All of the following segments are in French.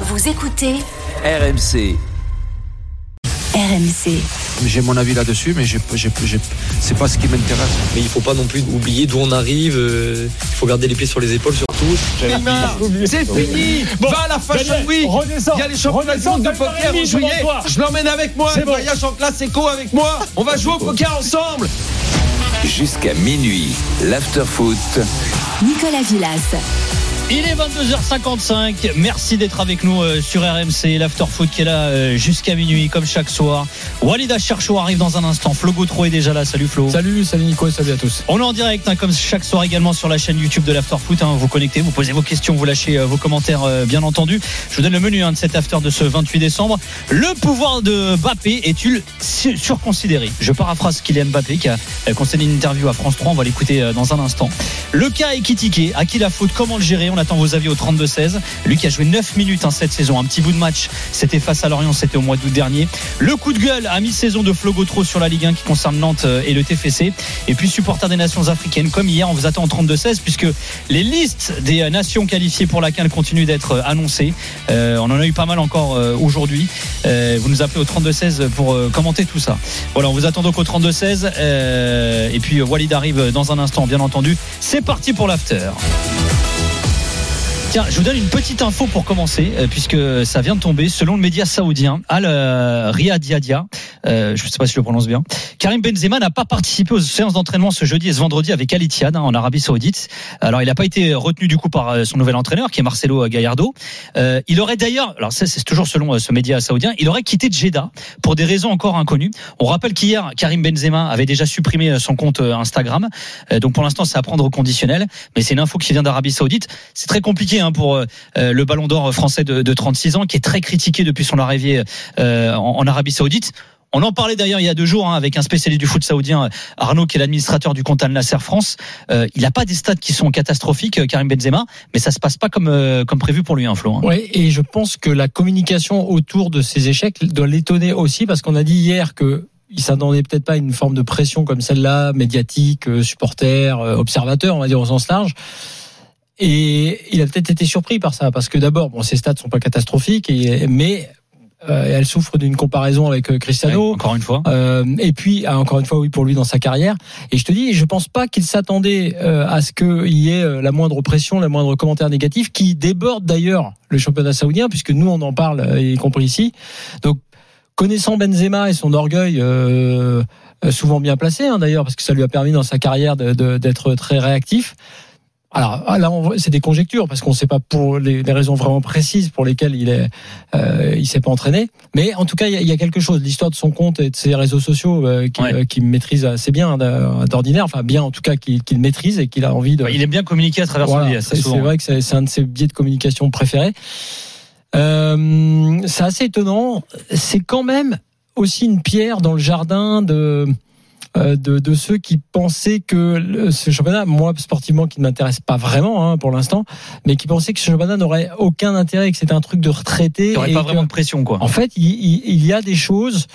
Vous écoutez RMC. RMC. J'ai mon avis là-dessus, mais j'ai, j'ai, j'ai- c'est pas ce qui m'intéresse. Mais il faut pas non plus oublier d'où on arrive. euh, Il faut garder les pieds sur les épaules surtout. C'est fini Va à la Fashion Week redescends. Il y a les championnats du Redescends, monde de poker en juillet. Je l'emmène avec moi C'est bon. voyage en classe éco avec moi On va jouer au poker ensemble Jusqu'à minuit, l'afterfoot. Nicolas Villas. Il est 22h55. Merci d'être avec nous euh, sur RMC, l'Afterfoot qui est là euh, jusqu'à minuit, comme chaque soir. Walida Cherchou arrive dans un instant. Flo Gautreau est déjà là. Salut Flo. Salut, salut Nico, salut à tous. On est en direct, hein, comme chaque soir également sur la chaîne YouTube de l'Afterfoot. Hein, vous connectez, vous posez vos questions, vous lâchez euh, vos commentaires, euh, bien entendu. Je vous donne le menu hein, de cet after de ce 28 décembre. Le pouvoir de Mbappé est-il su- surconsidéré? Je paraphrase Kylian Mbappé qui a concédé une interview à France 3. On va l'écouter dans un instant. Le cas est critiqué. À qui la faute? Comment le gérer? On attend vos avis au 32-16. Lui qui a joué 9 minutes hein, cette saison. Un petit bout de match. C'était face à Lorient. C'était au mois d'août dernier. Le coup de gueule à mi-saison de Flo Gautreau sur la Ligue 1 qui concerne Nantes euh, et le TFC. Et puis supporter des nations africaines. Comme hier, on vous attend au 32-16 puisque les listes des euh, nations qualifiées pour la CAN continuent d'être euh, annoncées. On en a eu pas mal encore aujourd'hui. Vous nous appelez au 32-16 pour commenter tout ça. Voilà, on vous attend donc au 32-16. euh, et puis Walid arrive dans un instant, bien entendu. C'est parti pour l'after. Je vous donne une petite info pour commencer, euh, puisque ça vient de tomber. Selon le média saoudien, Al euh, Riyad Yadia, euh, je ne sais pas si je le prononce bien, Karim Benzema n'a pas participé aux séances d'entraînement ce jeudi et ce vendredi avec Al Ittihad hein, en Arabie Saoudite. Alors, il n'a pas été retenu du coup par euh, son nouvel entraîneur, qui est Marcelo Gallardo. Euh, il aurait d'ailleurs, alors c'est toujours selon euh, ce média saoudien, il aurait quitté Jeddah pour des raisons encore inconnues. On rappelle qu'hier, Karim Benzema avait déjà supprimé euh, son compte euh, Instagram. Euh, donc pour l'instant, c'est à prendre au conditionnel. Mais c'est une info qui vient d'Arabie Saoudite. C'est très compliqué hein, pour euh, euh, le Ballon d'Or français de, de 36 ans, qui est très critiqué depuis son arrivée euh, en, en Arabie Saoudite. On en parlait d'ailleurs il y a deux jours hein, avec un spécialiste du foot saoudien, Arnaud, qui est l'administrateur du compte Al Nasser France. Euh, il n'a pas des stats qui sont catastrophiques, euh, Karim Benzema, mais ça se passe pas comme euh, comme prévu pour lui, hein, Flo. hein. Oui, et je pense que la communication autour de ces échecs doit l'étonner aussi parce qu'on a dit hier que il s'attendait peut-être pas à une forme de pression comme celle-là, médiatique, euh, supporter, euh, observateur, on va dire au sens large. Et il a peut-être été surpris par ça parce que d'abord, bon, ses stats sont pas catastrophiques, et, mais euh, elle souffre d'une comparaison avec euh, Cristiano. Ouais, encore une fois. Euh, et puis, ah, encore une fois, oui, pour lui dans sa carrière. Et je te dis, je pense pas qu'il s'attendait à ce qu'il y ait la moindre pression, la moindre commentaire négatif, qui déborde d'ailleurs le championnat saoudien, puisque nous, on en parle, y compris ici. Donc, connaissant Benzema et son orgueil, euh, souvent bien placé hein, d'ailleurs, parce que ça lui a permis dans sa carrière d'être très réactif. Alors ah, là, c'est des conjectures parce qu'on ne sait pas pour les, les raisons vraiment précises pour lesquelles il est, euh, il s'est pas entraîné. Mais en tout cas, il y a, il y a quelque chose. L'histoire de son compte et de ses réseaux sociaux euh, qui, Ouais. euh, qui maîtrise assez bien euh, d'ordinaire, enfin bien en tout cas qu'il qu'il maîtrise et qu'il a envie de. Il aime bien communiquer à travers son Voilà, ça, c'est vrai que c'est c'est un de ses biais de communication préférés. Euh, c'est assez étonnant. C'est quand même aussi une pierre dans le jardin de de, de ceux qui pensaient que ce championnat, moi sportivement qui ne m'intéresse pas vraiment hein, pour l'instant, mais qui pensaient que ce championnat n'aurait aucun intérêt, que c'était un truc de retraité. Il n'y aurait pas que- vraiment de pression, quoi. en fait, il, il- il y a des choses.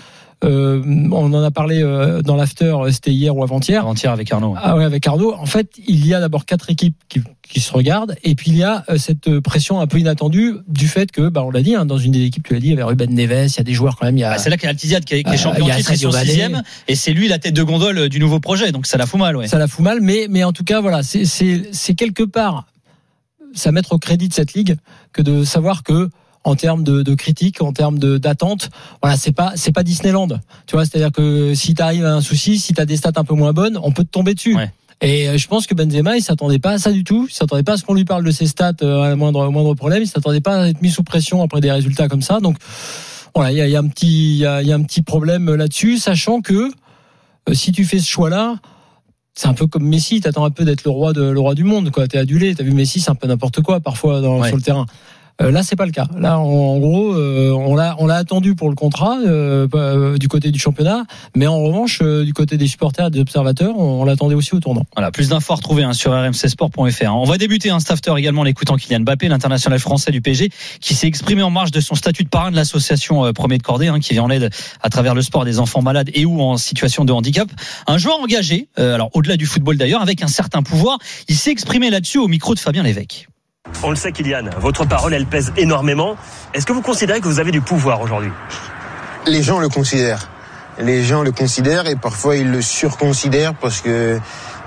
euh, on en a parlé euh, dans l'after, c'était hier ou avant-hier. Avant-hier avec Arnaud. Ah ouais, avec Arnaud. En fait, il y a d'abord quatre équipes qui, qui se regardent, et puis il y a euh, cette euh, pression un peu inattendue du fait que, bah, on l'a dit, hein, dans une des équipes, tu l'as dit, il y avait Ruben Neves, il y a des joueurs quand même. Il y a, Bah, c'est là qu'il y a Altiziad qui est, qui est champion titre Mané. sixième, et c'est lui la tête de gondole euh, du nouveau projet, donc ça la fout mal, ouais. ça la fout mal, mais, mais en tout cas, voilà, c'est- quelque part, ça mettre au crédit de cette ligue que de savoir que en termes de, de critiques, en termes de d'attente, voilà, c'est pas c'est pas Disneyland. Tu vois, c'est-à-dire que si tu arrives à un souci, si tu as des stats un peu moins bonnes, on peut te tomber dessus. Ouais. Et euh, je pense que Benzema, il s'attendait pas à ça du tout. Il s'attendait pas à ce qu'on lui parle de ses stats euh, à moindre au moindre problème. Il s'attendait pas à être mis sous pression après des résultats comme ça. Donc voilà, il y a, y a un petit il y a, il y a un petit problème là-dessus, sachant que euh, si tu fais ce choix-là, c'est un peu comme Messi, t'attends un peu d'être le roi de le roi du monde, quoi. T'es adulé, t'as vu Messi, c'est un peu n'importe quoi parfois dans, Ouais. sur le terrain. Euh, là, c'est pas le cas. Là, en, en gros, euh, on l'a on attendu pour le contrat euh, du côté du championnat, mais en revanche, du côté des supporters des observateurs, on, on l'attendait aussi au tournant. Voilà, plus d'infos à retrouver hein, sur rmcsport.fr. On va débuter un stafter également en écoutant Kylian Mbappé, l'international français du PSG, qui s'est exprimé en marge de son statut de parrain de l'association Premier de Cordée, hein, qui vient en aide à travers le sport des enfants malades et ou en situation de handicap. Un joueur engagé, alors au-delà du football d'ailleurs, avec un certain pouvoir. Il s'est exprimé là-dessus au micro de Fabien Lévesque. On le sait, Kylian, votre parole, elle pèse énormément. Est-ce que vous considérez que vous avez du pouvoir aujourd'hui? Les gens le considèrent. Les gens le considèrent et parfois ils le surconsidèrent parce que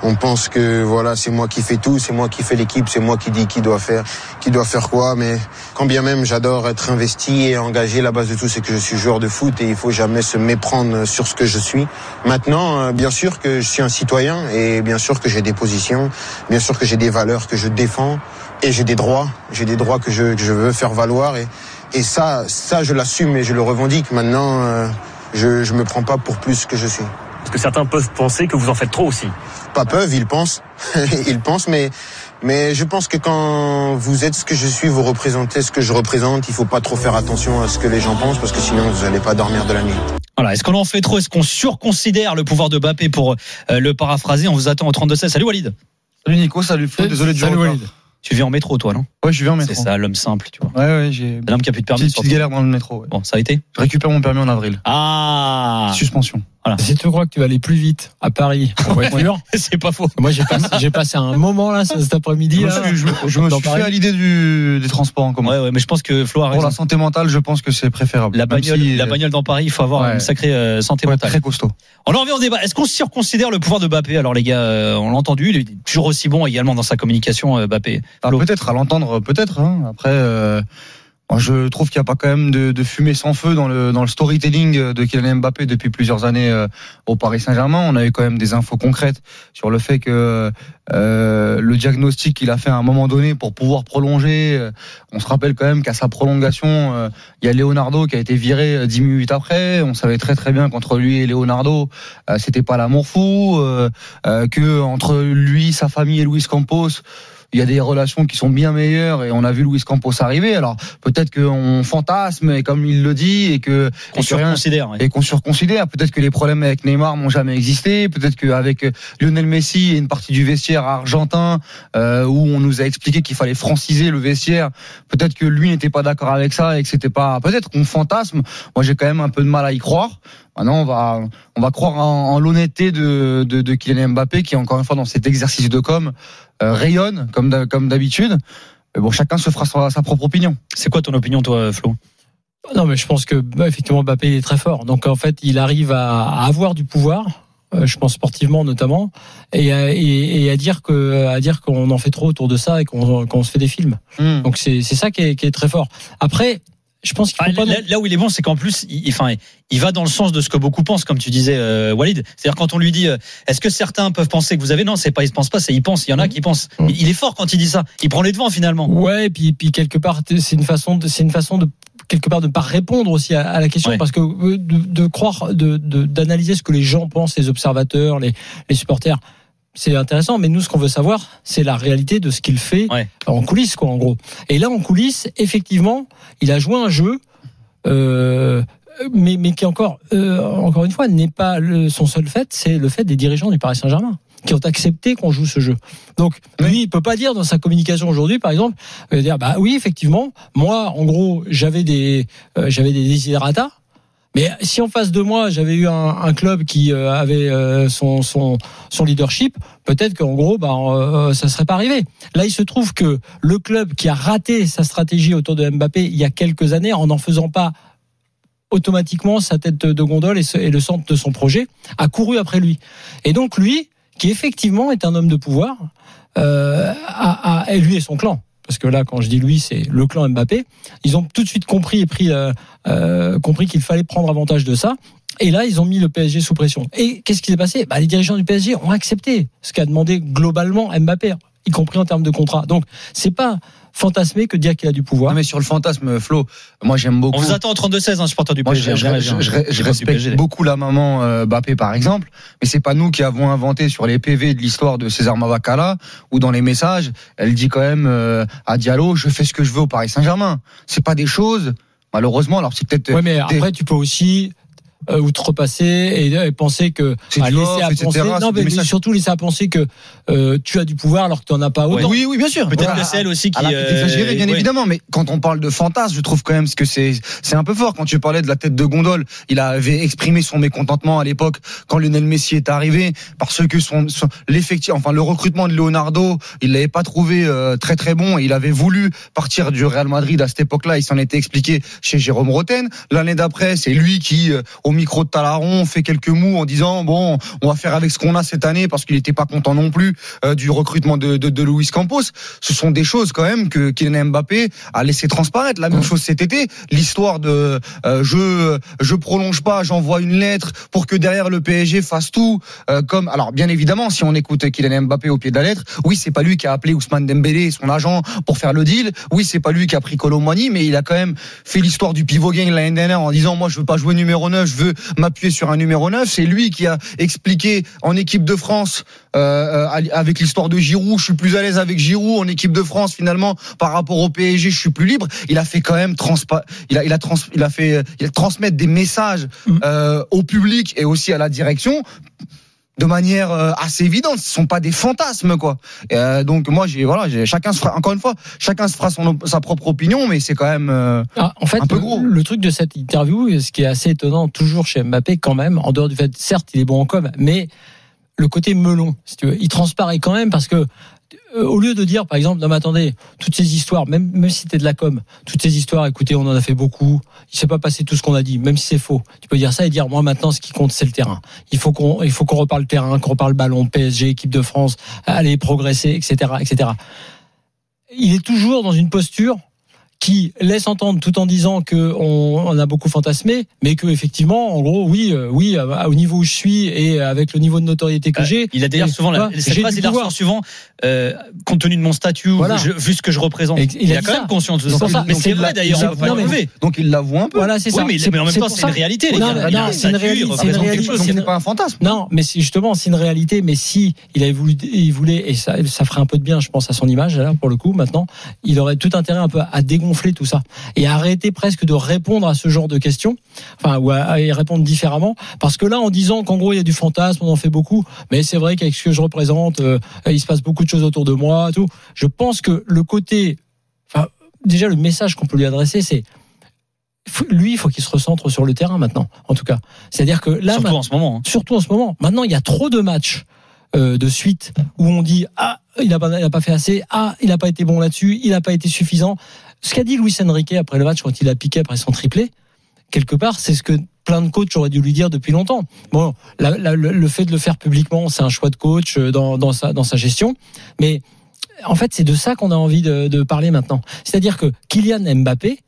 on pense que voilà c'est moi qui fais tout, c'est moi qui fais l'équipe, c'est moi qui dis qui doit faire, qui doit faire quoi. Mais quand bien même j'adore être investi et engagé, la base de tout c'est que je suis joueur de foot et il faut jamais se méprendre sur ce que je suis. Maintenant, euh, bien sûr que je suis un citoyen et bien sûr que j'ai des positions, bien sûr que j'ai des valeurs que je défends et j'ai des droits, j'ai des droits que je, que je veux faire valoir et et ça, ça je l'assume et je le revendique. Maintenant, euh, je je me prends pas pour plus que je suis. Parce que certains peuvent penser que vous en faites trop aussi. Pas peuvent, ils pensent, ils pensent, mais mais je pense que quand vous êtes ce que je suis, vous représentez ce que je représente. Il faut pas trop faire attention à ce que les gens pensent parce que sinon vous n'allez pas dormir de la nuit. Voilà, est-ce qu'on en fait trop? Est-ce qu'on surconsidère le pouvoir de Mbappé pour euh, le paraphraser? On vous attend au 32-16. Salut Walid. Salut Nico, salut Flo, désolé du Salut retard. Walid. Tu viens en métro, toi, non? Ouais, je viens en métro. C'est ça, l'homme simple, tu vois. Ouais, ouais, j'ai L'homme qui a plus de permis. petite, galère dans le métro. ouais. Bon, ça a été? Je récupère mon permis en avril. Ah Suspension. Si tu crois que tu vas aller plus vite à Paris en voiture, C'est pas faux. moi j'ai passé, j'ai passé un moment là cet après-midi. Je me suis, je, me- je me dans suis fait Paris. à l'idée du, des transports en commun. Ouais, ouais, mais je pense que Flo a Pour raison. la santé mentale, je pense que c'est préférable. La bagnole, si, la bagnole dans Paris, il faut avoir Ouais. une sacrée euh, santé mentale. très costaud. On en revient au débat. Est-ce qu'on surconsidère le pouvoir de Mbappé? Alors les gars, euh, on l'a entendu, il est toujours aussi bon également dans sa communication, euh, Mbappé. Ah, Flo. peut-être à l'entendre, peut-être. hein. Après, euh, je trouve qu'il n'y a pas quand même de, de fumée sans feu dans le dans le storytelling de Kylian Mbappé depuis plusieurs années euh, au Paris Saint-Germain. On a eu quand même des infos concrètes sur le fait que euh, le diagnostic qu'il a fait à un moment donné pour pouvoir prolonger. euh, on se rappelle quand même qu'à sa prolongation, euh, il y a Leonardo qui a été viré dix minutes après. On savait très très bien qu'entre lui et Leonardo, c'était pas l'amour fou, que entre lui, sa famille et Luis Campos il y a des relations qui sont bien meilleures et on a vu Luis Campos arriver. Alors peut-être qu'on fantasme et comme il le dit et que Qu'on surconsidère. ouais. et qu'on surconsidère. Peut-être que les problèmes avec Neymar n'ont jamais existé. Peut-être qu'avec Lionel Messi et une partie du vestiaire argentin euh, où on nous a expliqué qu'il fallait franciser le vestiaire, peut-être que lui n'était pas d'accord avec ça et que c'était pas. Peut-être qu'on fantasme. Moi, j'ai quand même un peu de mal à y croire. Maintenant, on va on va croire en, en l'honnêteté de, de de Kylian Mbappé qui encore une fois dans cet exercice de com euh, rayonne comme comme d'habitude. Mais bon, chacun se fera sa, sa propre opinion. C'est quoi ton opinion, toi, Flo? Non, mais je pense que bah, effectivement Mbappé est très fort. Donc en fait, il arrive à, à avoir du pouvoir. euh, Je pense sportivement notamment, et à, et, et à dire que à dire qu'on en fait trop autour de ça et qu'on qu'on se fait des films. Donc c'est c'est ça qui est, qui est très fort. Après, je pense qu'il Ah, faut pas. là, là où il est bon, c'est qu'en plus, il, enfin, il va dans le sens de ce que beaucoup pensent, comme tu disais, euh, Walid. C'est-à-dire quand on lui dit, euh, est-ce que certains peuvent penser que vous avez? Non, c'est pas, il se pense pas, c'est il pense. Il y en a qui pensent. Mm. Il, il est fort quand il dit ça. Il prend les devants finalement. Ouais, et puis puis quelque part, c'est une façon de c'est une façon de quelque part de pas répondre aussi à, à la question Ouais. parce que euh, de, de croire de de- d'analyser ce que les gens pensent, les observateurs, les les supporters. C'est intéressant, mais nous, ce qu'on veut savoir, c'est la réalité de ce qu'il fait Ouais. en coulisses, quoi, en gros. Et là, en coulisses, effectivement, il a joué un jeu, euh, mais, mais qui encore, euh, encore une fois, n'est pas le, son seul fait, c'est le fait des dirigeants du Paris Saint-Germain qui ont accepté qu'on joue ce jeu. Donc, lui, il peut pas dire dans sa communication aujourd'hui, par exemple, euh, dire, bah oui, effectivement, moi, en gros, j'avais des, euh, j'avais des desiderata. Mais si en face de moi j'avais eu un, club qui euh, avait euh, son, leadership, peut-être qu'en gros, bah, euh, ça serait pas arrivé. Là, il se trouve que le club qui a raté sa stratégie autour de Mbappé il y a quelques années, en n'en faisant pas automatiquement sa tête de gondole et, le centre de son projet, a couru après lui. Et donc lui, qui effectivement est un homme de pouvoir, euh, et lui et son clan. Parce que là, quand je dis lui, c'est le clan Mbappé. Ils ont tout de suite compris et pris, euh, euh, compris qu'il fallait prendre avantage de ça. Et là, ils ont mis le PSG sous pression. Et qu'est-ce qui s'est passé? Bah, Les dirigeants du PSG ont accepté ce qu'a demandé globalement Mbappé, y compris en termes de contrat. Donc, c'est pas fantasmer que dire qu'il a du pouvoir. Non, mais sur le fantasme, Flo, moi j'aime beaucoup. On vous attend au 32-16, hein, supporter du Moi, PSG. je, je- respecte PSG. beaucoup la maman euh, Bappé, par exemple, mais c'est pas nous qui avons inventé sur les PV de l'histoire de César Mavacala ou dans les messages, elle dit quand même euh, à Diallo, je fais ce que je veux au Paris Saint-Germain. C'est pas des choses, malheureusement. Alors c'est peut-être Ouais, mais après, tu peux aussi euh, outrepasser et, et penser que C'est à laisser off, à etc., penser, non mais messages. surtout laisser à penser que euh, tu as du pouvoir alors que tu en as pas autant. Oui, oui, bien sûr. Peut-être Voilà. que c'est elle aussi qui. Petite euh, exagérée, bien ouais. évidemment, mais quand on parle de fantasme, je trouve quand même que c'est c'est un peu fort. Quand tu parlais de la tête de gondole, il avait exprimé son mécontentement à l'époque quand Lionel Messi est arrivé parce que son, son- l'effectif, enfin le recrutement de Leonardo, il l'avait pas trouvé euh, très très bon. Et il avait voulu partir du Real Madrid à cette époque-là. Il s'en était expliqué chez Jérôme Roten. L'année d'après, c'est lui qui, euh, au micro de Talaron, fait quelques mots en disant bon, on va faire avec ce qu'on a cette année parce qu'il n'était pas content non plus euh, du recrutement de, de, de Luis Campos. Ce sont des choses quand même que Kylian Mbappé a laissé transparaître. La même chose cet été, l'histoire de euh, je je prolonge pas, j'envoie une lettre pour que derrière le PSG fasse tout euh, comme alors bien évidemment si on écoute Kylian Mbappé au pied de la lettre, oui c'est pas lui qui a appelé Ousmane Dembélé son agent pour faire le deal, oui c'est pas lui qui a pris Colomani mais il a quand même fait l'histoire du pivot gang l'année dernière en disant moi je veux pas jouer numéro 9, je veux m'appuyer sur un numéro 9, c'est lui qui a expliqué en équipe de France euh, euh, avec l'histoire de Giroud, je suis plus à l'aise avec Giroud en équipe de France finalement par rapport au PSG, je suis plus libre. Il a fait quand même transpa il a il a trans il a fait il a transmettre des messages Mhm. euh, au public et aussi à la direction de manière euh, assez évidente, ce sont pas des fantasmes quoi. Euh, donc moi j'ai voilà, j'ai chacun se fera encore une fois, chacun se fera son sa propre opinion mais c'est quand même euh, Ah, en fait, Un peu le, gros. le truc de cette interview, ce qui est assez étonnant toujours chez Mbappé quand même, en dehors du fait, certes, il est bon en com, mais le côté melon, si tu veux, il transparaît quand même parce que au lieu de dire, par exemple, non mais attendez, toutes ces histoires, même même si c'était de la com, toutes ces histoires, écoutez, on en a fait beaucoup, il s'est pas passé tout ce qu'on a dit, même si c'est faux. Tu peux dire ça et dire, moi maintenant, ce qui compte, c'est le terrain. Il faut qu'on, il faut qu'on reparle le terrain, qu'on reparle ballon, PSG, équipe de France, aller progresser, etc., etc. Il est toujours dans une posture qui laisse entendre tout en disant que on, on a beaucoup fantasmé, mais que effectivement, en gros, oui, euh, oui, euh, au niveau où je suis et avec le niveau de notoriété que Euh, j'ai, Il a d'ailleurs souvent la, cette phrase, il la souvent, euh, compte tenu de mon statut, Voilà. je- vu ce que je représente. Et- Il, il a quand ça. même conscience de ça. Mais c'est vrai d'ailleurs, il on peut pas non, mais- l'enlever. donc il l'avoue un peu. voilà, c'est Oui, ça. mais, C'est- mais en même temps, c'est une réalité. Non, c'est une réalité, c'est une- pas un fantasme. Non, mais justement, c'est une réalité. Mais si il avait voulu, il voulait, et ça, ça ferait un peu de bien, je pense, à son image là pour le coup. Maintenant, il aurait tout intérêt un peu à dégonfler tout ça et arrêter presque de répondre à ce genre de questions, enfin, ou à, à y répondre différemment. Parce que là, en disant qu'en gros il y a du fantasme, on en fait beaucoup, mais c'est vrai qu'avec ce que je représente, euh, il se passe beaucoup de choses autour de moi, tout. Je pense que le côté, enfin, déjà le message qu'on peut lui adresser, c'est faut- lui, il faut qu'il se recentre sur le terrain maintenant, en tout cas. C'est-à-dire que là, Surtout en ce moment. hein. surtout en ce moment. Maintenant, il y a trop de matchs euh, de suite où on dit ah il n'a pas fait assez, ah il n'a pas été bon là-dessus, il n'a pas été suffisant. Ce qu'a dit Luis Enrique après le match quand il a piqué après son triplé, quelque part, c'est ce que plein de coachs auraient dû lui dire depuis longtemps. Bon, le, fait de le faire publiquement, c'est un choix de coach euh, dans, dans sa dans sa gestion, mais en fait, c'est de ça qu'on a envie de, de parler maintenant. C'est-à-dire que Kylian Mbappé,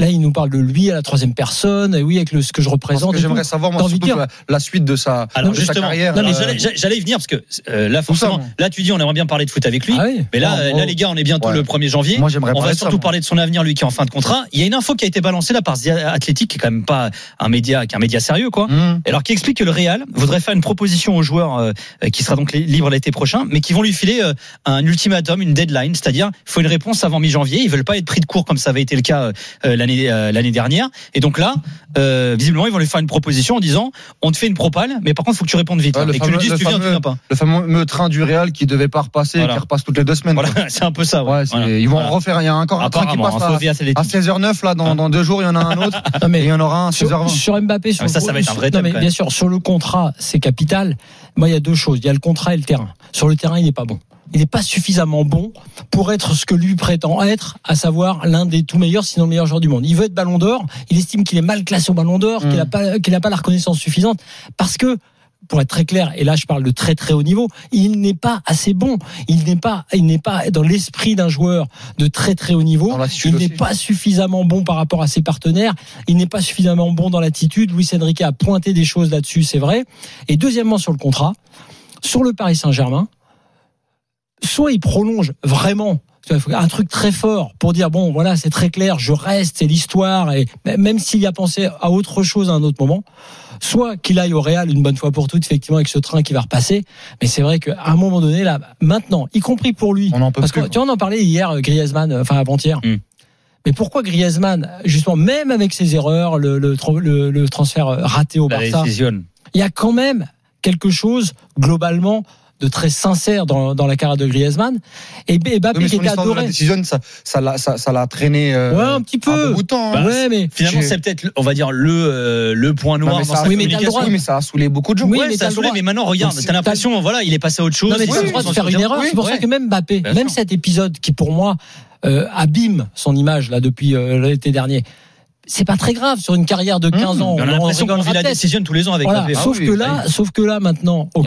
là, il nous parle de lui à la troisième personne, et oui, avec le, ce que je représente. j'aimerais savoir moi surtout de dire- la, la suite de sa, Alors de sa justement, carrière. non, mais euh, j'allais- y venir parce que euh, là ça, tu dis on aimerait bien parler de foot avec lui, Ah oui. mais là, moi, là les gars, on est bientôt ouais. le 1er janvier. Moi j'aimerais On va parler de ça, surtout moi. parler de son avenir, lui qui est en fin de contrat. Il y a une info qui a été balancée là par The Athletic, qui est quand même pas un média, qui est un média sérieux, quoi. Mmh. Alors qui explique que le Real voudrait faire une proposition aux joueurs euh, qui sera donc li- libre l'été prochain, mais qui vont lui filer euh, un ultimatum, une deadline, c'est-à-dire il faut une réponse avant mi-janvier. Ils veulent pas être pris de court comme ça avait été le cas euh, l'année euh, l'année dernière. Et donc là, euh, visiblement, ils vont lui faire une proposition en disant on te fait une propale, mais par contre, il faut que tu répondes vite. Hein, le et que tu le fameux- dises, le tu viens, tu fameux- viens pas. Le fameux train du Real qui devait pas repasser, Voilà. qui repasse toutes les deux semaines. Voilà, c'est un peu ça. Ouais, c'est- Voilà. Ils vont Voilà. en refaire. Il y a encore un train qui passe info à, à 16h09 là. Dans, dans deux jours, il y en a un autre. Non, mais et il y en aura un à sur, 16h20. sur Mbappé, sur Ah, mais ça, ça va être un vrai sur- thème, non, mais quand bien sûr, sur le contrat, c'est capital. Moi, il y a deux choses. Il y a le contrat et le terrain. Sur le terrain, il n'est pas bon. Il n'est pas suffisamment bon pour être ce que lui prétend être, à savoir l'un des tout meilleurs, sinon le meilleur joueur du monde. Il veut être Ballon d'Or. Il estime qu'il est mal classé au Ballon d'Or, qu'il n'a Mm. pas, pas la reconnaissance suffisante, parce que pour être très clair, et là je parle de très très haut niveau, il n'est pas assez bon. Il n'est pas, il n'est pas dans l'esprit d'un joueur de très très haut niveau. Il n'est pas suffisamment bon par rapport à ses partenaires. Il n'est pas suffisamment bon dans l'attitude. Luis Enrique a pointé des choses là-dessus, c'est vrai. Et deuxièmement, sur le contrat, sur le Paris Saint-Germain, soit il prolonge vraiment un truc très fort pour dire bon voilà c'est très clair je reste c'est l'histoire et même s'il y a pensé à autre chose à un autre moment soit qu'il aille au Real une bonne fois pour toutes effectivement avec ce train qui va repasser mais c'est vrai qu'à un moment donné là maintenant y compris pour lui On en peut parce que tu on en parlait hier euh, Griezmann euh, enfin avant-hier Mm. Mais pourquoi Griezmann, justement, même avec ses erreurs, le, le, le- le transfert raté au La Barça, décision. il y a quand même quelque chose globalement de très sincère dans, dans la carrière de Griezmann. Et, Mbappé Oui, mais qui était histoire de la adoré. décision, ça, ça l'a, ça, ça l'a traîné. euh, Ouais, un petit peu. bon bout de temps. hein. Bah, ouais, mais Finalement, c'est peut-être, on va dire, le, euh, le point Non, noir mais dans ça, sa oui, mais t'as le communication. droit. oui, mais ça a saoulé beaucoup de gens. Oui, Ouais, mais ça a saoulé, mais maintenant, regarde, t'as l'impression, voilà, il est passé à autre chose. Non, mais t'as le droit de faire une erreur. C'est pour ça que même Mbappé, même cet épisode qui pour moi euh, abîme son image là depuis euh, l'été dernier, c'est pas très grave sur une carrière de 15 Mmh, ans. On a l'impression qu'on vit la décision tous les ans avec Voilà. Mbappé. sauf oui, que oui. là, sauf que là maintenant, ok.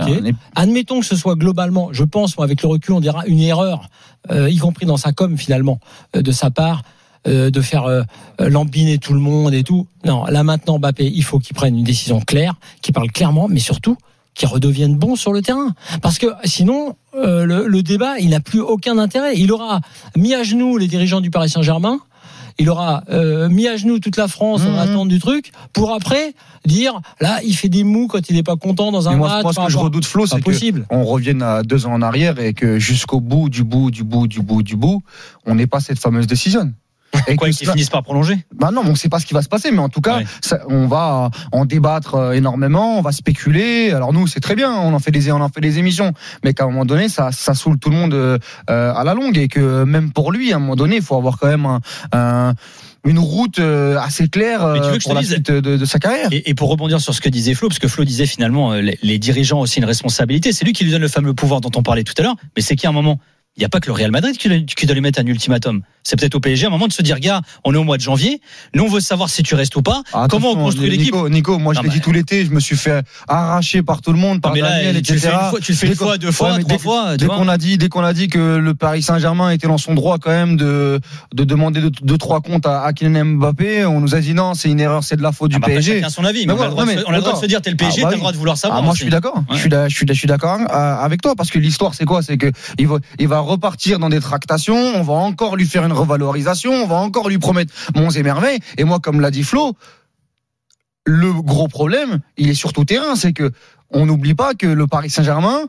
Admettons que ce soit globalement, je pense, moi, avec le recul, on dira une erreur, euh, y compris dans sa com finalement, euh, de sa part, euh, de faire euh, lambiner tout le monde et tout. Non, là maintenant, Mbappé, il faut qu'il prenne une décision claire, qu'il parle clairement, mais surtout qu'il redevienne bon sur le terrain. Parce que sinon, euh, le, le débat, il n'a plus aucun intérêt. Il aura mis à genoux les dirigeants du Paris Saint-Germain. Il aura euh, mis à genoux toute la France en Mhm. attente du truc pour après dire là il fait des mous quand il n'est pas content dans un moi, match. moi, ce que je redoute, Flo, c'est que possible. on revienne à deux ans en arrière et que jusqu'au bout du bout du bout du bout du bout, on n'ait pas cette fameuse décision. Et Quoi, qu'ils finissent par prolonger. bah non, on ne sait pas ce qui va se passer, mais en tout cas, Ouais. ça- on va en débattre euh, énormément, on va spéculer. Alors nous, c'est très bien, on en fait des, on en fait des émissions, mais qu'à un moment donné, ça, ça saoule tout le monde euh, à la longue et que même pour lui, à un moment donné, il faut avoir quand même un, un- une route euh, assez claire euh, pour la dise- suite de, de sa carrière. Et, et pour rebondir sur ce que disait Flo, parce que Flo disait finalement, euh, les, les dirigeants ont aussi une responsabilité. C'est lui qui lui donne le fameux pouvoir dont on parlait tout à l'heure. Mais c'est qui à un moment il n'y a pas que le Real Madrid qui, qui doit lui mettre un ultimatum. C'est peut-être au PSG à un moment de se dire, gars, on est au mois de janvier. Nous, on veut savoir si tu restes ou pas. Ah, Comment on attention, construit l'équipe Nico, Nico, moi je l'ai mais- dit tout l'été, je me suis fait arracher par tout le monde, par Non, mais là, Daniel, tu le etc. fais une fois, tu le fais une fois, deux fois, Ouais, trois dès- fois. Dès qu'on a dit, dès qu'on a dit que le Paris Saint-Germain était dans son droit quand même de de demander deux, deux, trois comptes à, à Kylian Mbappé, on nous a dit non, c'est une erreur, c'est de la faute Ah du bah, après, PSG. chacun son avis. Mais, Mais on a ouais, le droit, de, mais se- on a le droit de d'accord. se dire, t'es le Ah, PSG, bah t'as le droit de vouloir savoir. Ah, moi, aussi. je suis d'accord. Je suis je suis d'accord euh, avec toi parce que l'histoire, c'est quoi? C'est que il va repartir dans des tractations. On va encore lui faire une revalorisation. On va encore lui promettre monts et merveilles. Et moi, comme l'a dit Flo, le gros problème, il est sur tout terrain. C'est que on n'oublie pas que le Paris Saint-Germain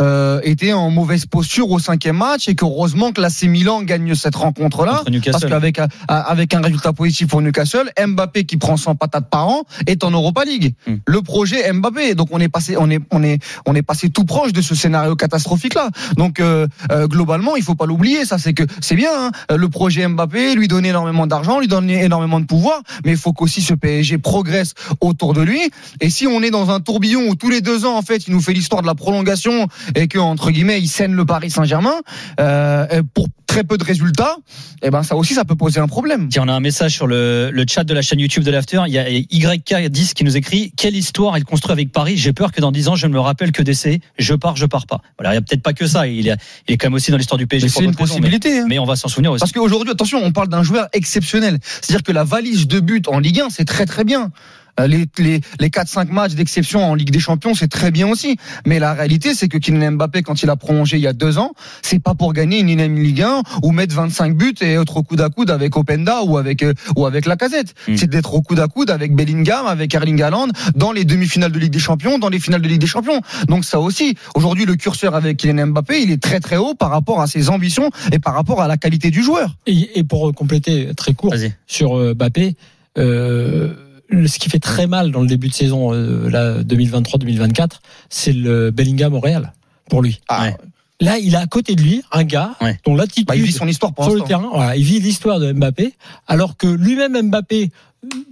euh, était en mauvaise posture au cinquième match et qu'heureusement que l'AC Milan gagne cette rencontre-là. Parce qu'avec un- avec un résultat positif pour Newcastle, Mbappé qui prend 100 patates par an est en Europa League. Hmm. Le projet Mbappé. Donc on est passé, on est, on est, on est passé tout proche de ce scénario catastrophique là. Donc euh, euh, globalement, il faut pas l'oublier. Ça, c'est que c'est bien. hein. Le projet Mbappé, lui donner énormément d'argent, lui donner énormément de pouvoir, mais il faut qu'aussi ce PSG progresse autour de lui. Et si on est dans un tourbillon où tous les deux ans, en fait, il nous fait l'histoire de la prolongation et que entre guillemets, il scène le Paris Saint-Germain euh, pour très peu de résultats, eh ben ça aussi, ça peut poser un problème. Tiens, on a un message sur le, le chat de la chaîne YouTube de l'After. Il y a YK10 qui nous écrit Quelle histoire il construit avec Paris? J'ai peur que dans 10 ans, je ne me rappelle que d'essai. Je pars, je pars pas. Voilà, il n'y a peut-être pas que ça. Il est, il est quand même aussi dans l'histoire du PSG. C'est une raisons, possibilité. hein. Mais, mais on va s'en souvenir aussi. Parce qu'aujourd'hui, attention, on parle d'un joueur exceptionnel. C'est-à-dire que la valise de but en Ligue 1, c'est très très bien. Euh, Les, les, les 4-5 matchs d'exception en Ligue des Champions, c'est très bien aussi. Mais la réalité, c'est que Kylian Mbappé, quand il a prolongé il y a deux ans, c'est pas pour gagner une énième Ligue 1 ou mettre 25 buts et être au coude à coude avec Openda ou avec euh, ou avec Lacazette. Mm. C'est d'être au coude à coude avec Bellingham, avec Erling Haaland dans les demi-finales de Ligue des Champions, dans les finales de Ligue des Champions. Donc ça aussi, aujourd'hui, le curseur avec Kylian Mbappé, il est très très haut par rapport à ses ambitions et par rapport à la qualité du joueur. Et, et pour compléter très court sur euh, Mbappé, euh, ce qui fait très mal dans le début de saison euh, là 2023-2024, c'est le Bellingham au Real pour lui. Ah, Ouais. Là, il a à côté de lui un gars Ouais. dont l'attitude Bah, il vit son histoire pour sur le terrain, voilà, il vit l'histoire de Mbappé, alors que lui-même Mbappé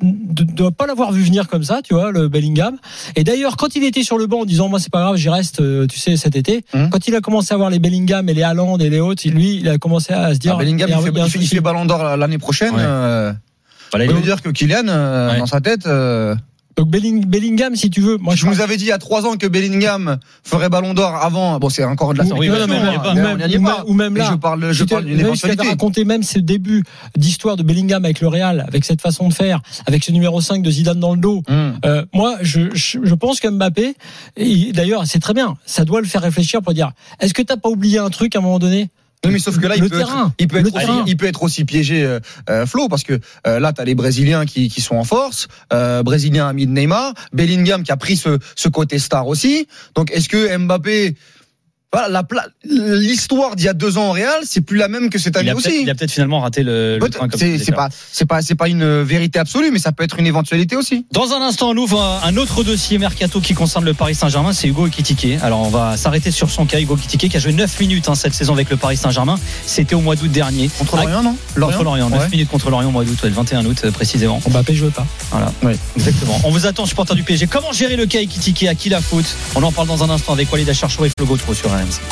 ne doit pas l'avoir vu venir comme ça, tu vois, le Bellingham. Et d'ailleurs, quand il était sur le banc en disant moi c'est pas grave, j'y reste, euh, tu sais, cet été, Hum. quand il a commencé à voir les Bellingham et les Haaland et les autres, lui, il a commencé à se dire Ah, Bellingham, il il fait, il fait- il souci. fait Ballon d'Or l'année prochaine. Ouais. euh, Veut est- dire que Kylian, euh, Ouais. dans sa tête, euh, Donc Belling- Bellingham, si tu veux, moi je vous avais dit il y a trois ans que Bellingham ferait Ballon d'or avant. Bon, c'est encore de la pas. ou même- là. je parle, je Je parle d'une éventualité. raconter même ce début d'histoire de Bellingham avec le Real, avec cette façon de faire, avec ce numéro 5 de Zidane dans le dos. Hum. Euh, moi, je, je, je pense que Mbappé, et d'ailleurs, c'est très bien, ça doit le faire réfléchir pour dire, est-ce que t'as pas oublié un truc à un moment donné? Oui, mais sauf que là, il Le peut, terrain. être, il peut Le être, aussi, terrain. il peut être aussi piégé, euh, euh, Flo, parce que euh, là, tu as les Brésiliens qui, qui sont en force. Euh, Brésilien ami de Neymar, Bellingham qui a pris ce, ce côté star aussi. Donc, est-ce que Mbappé voilà, la pla- l'histoire d'il y a deux ans au Real, c'est plus la même que cette année aussi. il a peut-être finalement raté le, le train. C'est pas, c'est pas, c'est pas une vérité absolue, mais ça peut être une éventualité aussi. Dans un instant, on ouvre un- un autre dossier mercato qui concerne le Paris Saint-Germain, c'est Hugo Ekitike. Alors on va s'arrêter sur son cas, Hugo Ekitike qui a joué 9 minutes hein, cette saison avec le Paris Saint-Germain. C'était au mois d'août dernier. Contre Lorient, non Contre Lorient, 9 Ouais. minutes contre Lorient au mois d'août, ouais, le 21 août euh, précisément. Mbappé jouait pas. Voilà, Ouais. exactement. On vous attend, supporter du PSG. Comment gérer le cas Ekitike? À qui la faute? On en parle dans un instant avec Walid Acharchour et Flo Gautreau sur RMC.